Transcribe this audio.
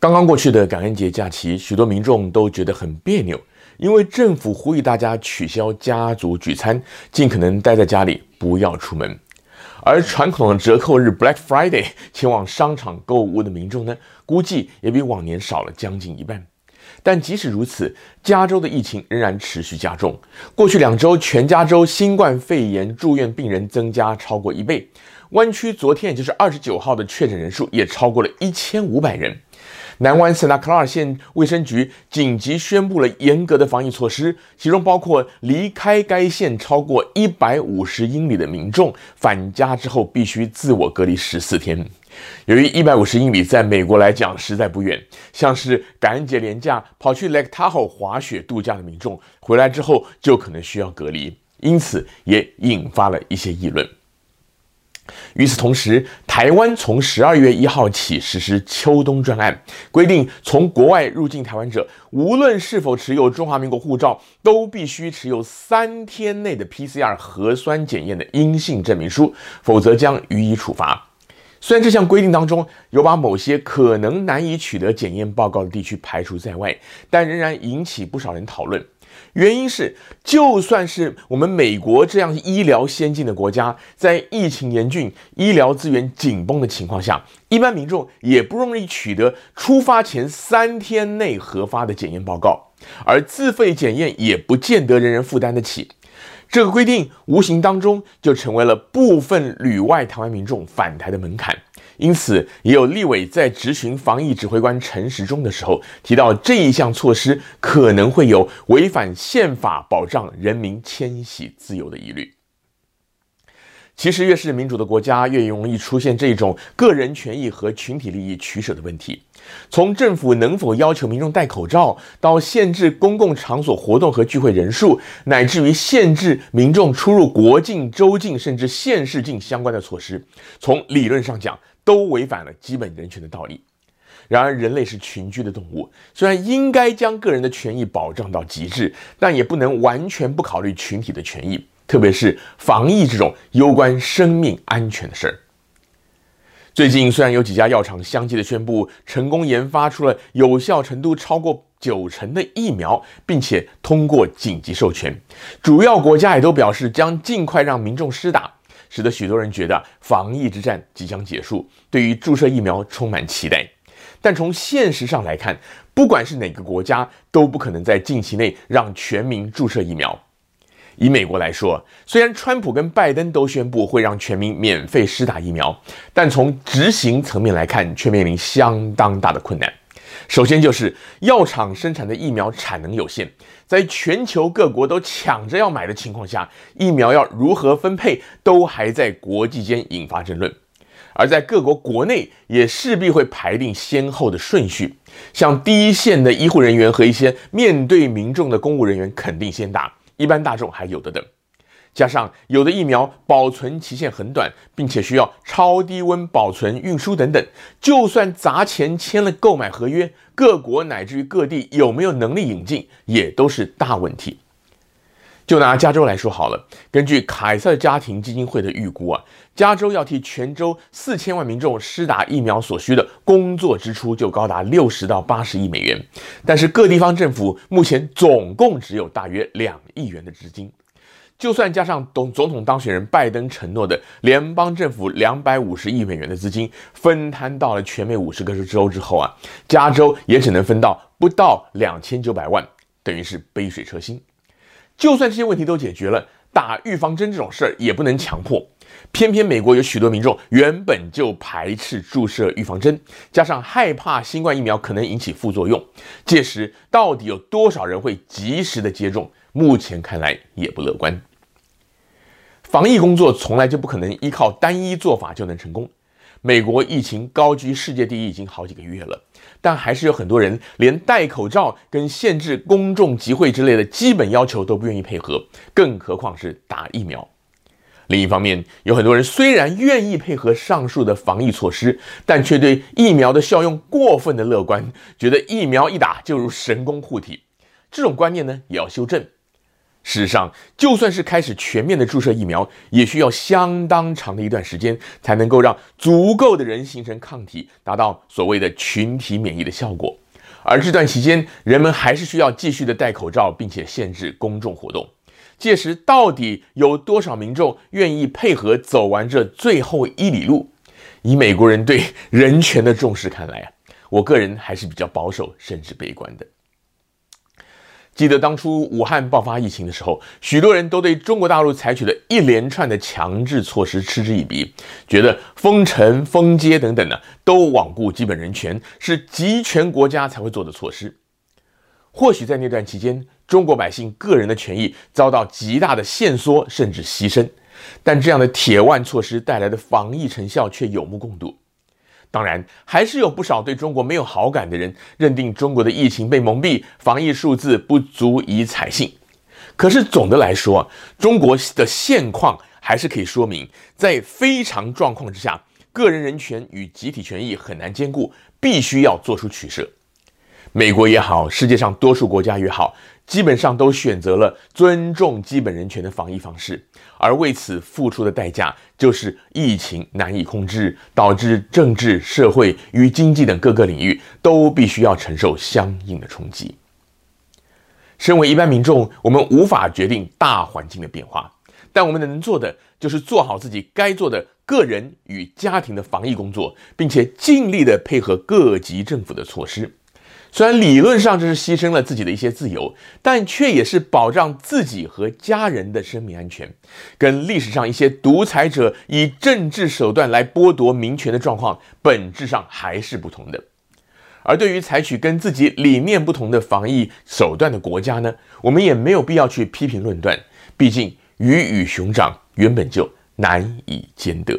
刚刚过去的感恩节假期，许多民众都觉得很别扭，因为政府呼吁大家取消家族聚餐，尽可能待在家里，不要出门。而传统的折扣日 Black Friday 前往商场购物的民众呢，估计也比往年少了将近一半。但即使如此，加州的疫情仍然持续加重。过去两周，全加州新冠肺炎住院病人增加超过一倍。湾区昨天，也就是二十九号的确诊人数也超过了一千五百人。南湾圣塔克拉尔县卫生局紧急宣布了严格的防疫措施，其中包括离开该县超过一百五十英里的民众返家之后必须自我隔离十四天。由于一百五十英里在美国来讲实在不远，像是感恩节连假跑去 Lake Tahoe 滑雪度假的民众回来之后就可能需要隔离，因此也引发了一些议论。与此同时，台湾从十二月一号起实施秋冬专案，规定从国外入境台湾者，无论是否持有中华民国护照，都必须持有三天内的 PCR 核酸检验的阴性证明书，否则将予以处罚。虽然这项规定当中有把某些可能难以取得检验报告的地区排除在外，但仍然引起不少人讨论。原因是，就算是我们美国这样医疗先进的国家，在疫情严峻、医疗资源紧绷的情况下，一般民众也不容易取得出发前三天内核发的检验报告，而自费检验也不见得人人负担得起。这个规定无形当中就成为了部分旅外台湾民众返台的门槛。因此，也有立委在质询防疫指挥官陈时中的时候，提到这一项措施可能会有违反宪法保障人民迁徙自由的疑虑。其实，越是民主的国家，越容易出现这种个人权益和群体利益取舍的问题。从政府能否要求民众戴口罩，到限制公共场所活动和聚会人数，乃至于限制民众出入国境、州境甚至县市境相关的措施，从理论上讲，都违反了基本人权的道理。然而，人类是群居的动物，虽然应该将个人的权益保障到极致，但也不能完全不考虑群体的权益，特别是防疫这种攸关生命安全的事儿。最近，虽然有几家药厂相继的宣布成功研发出了有效程度超过九成的疫苗，并且通过紧急授权，主要国家也都表示将尽快让民众施打。使得许多人觉得防疫之战即将结束，对于注射疫苗充满期待。但从现实上来看，不管是哪个国家，都不可能在近期内让全民注射疫苗。以美国来说，虽然川普跟拜登都宣布会让全民免费施打疫苗，但从执行层面来看，却面临相当大的困难。首先就是药厂生产的疫苗产能有限，在全球各国都抢着要买的情况下，疫苗要如何分配，都还在国际间引发争论。而在各国国内，也势必会排定先后的顺序，像第一线的医护人员和一些面对民众的公务人员肯定先打，一般大众还有的等。加上有的疫苗保存期限很短，并且需要超低温保存、运输等等，就算砸钱签了购买合约，各国乃至于各地有没有能力引进，也都是大问题。就拿加州来说好了，根据凯瑟家庭基金会的预估啊，加州要替全州四千万民众施打疫苗所需的工作支出就高达六十到八十亿美元，但是各地方政府目前总共只有大约两亿元的资金。就算加上总总统当选人拜登承诺的联邦政府两百五十亿美元的资金分摊到了全美五十个州之后啊，加州也只能分到不到两千九百万，等于是杯水车薪。就算这些问题都解决了，打预防针这种事儿也不能强迫。偏偏美国有许多民众原本就排斥注射预防针，加上害怕新冠疫苗可能引起副作用，届时到底有多少人会及时的接种？目前看来也不乐观。防疫工作从来就不可能依靠单一做法就能成功。美国疫情高居世界第一已经好几个月了，但还是有很多人连戴口罩跟限制公众集会之类的基本要求都不愿意配合，更何况是打疫苗。另一方面，有很多人虽然愿意配合上述的防疫措施，但却对疫苗的效用过分的乐观，觉得疫苗一打就如神功护体。这种观念呢，也要修正。事实上，就算是开始全面的注射疫苗，也需要相当长的一段时间，才能够让足够的人形成抗体，达到所谓的群体免疫的效果。而这段期间，人们还是需要继续的戴口罩，并且限制公众活动。届时，到底有多少民众愿意配合走完这最后一里路？以美国人对人权的重视看来啊，我个人还是比较保守，甚至悲观的。记得当初武汉爆发疫情的时候，许多人都对中国大陆采取了一连串的强制措施嗤之以鼻，觉得封城、封街等等呢，都罔顾基本人权，是极权国家才会做的措施。或许在那段期间，中国百姓个人的权益遭到极大的限缩，甚至牺牲，但这样的铁腕措施带来的防疫成效却有目共睹。当然，还是有不少对中国没有好感的人，认定中国的疫情被蒙蔽，防疫数字不足以采信。可是总的来说，中国的现况还是可以说明，在非常状况之下，个人人权与集体权益很难兼顾，必须要做出取舍。美国也好，世界上多数国家也好，基本上都选择了尊重基本人权的防疫方式，而为此付出的代价就是疫情难以控制，导致政治、社会与经济等各个领域都必须要承受相应的冲击。身为一般民众，我们无法决定大环境的变化，但我们能做的就是做好自己该做的个人与家庭的防疫工作，并且尽力的配合各级政府的措施。虽然理论上这是牺牲了自己的一些自由，但却也是保障自己和家人的生命安全，跟历史上一些独裁者以政治手段来剥夺民权的状况本质上还是不同的。而对于采取跟自己理念不同的防疫手段的国家呢，我们也没有必要去批评论断，毕竟鱼与熊掌原本就难以兼得。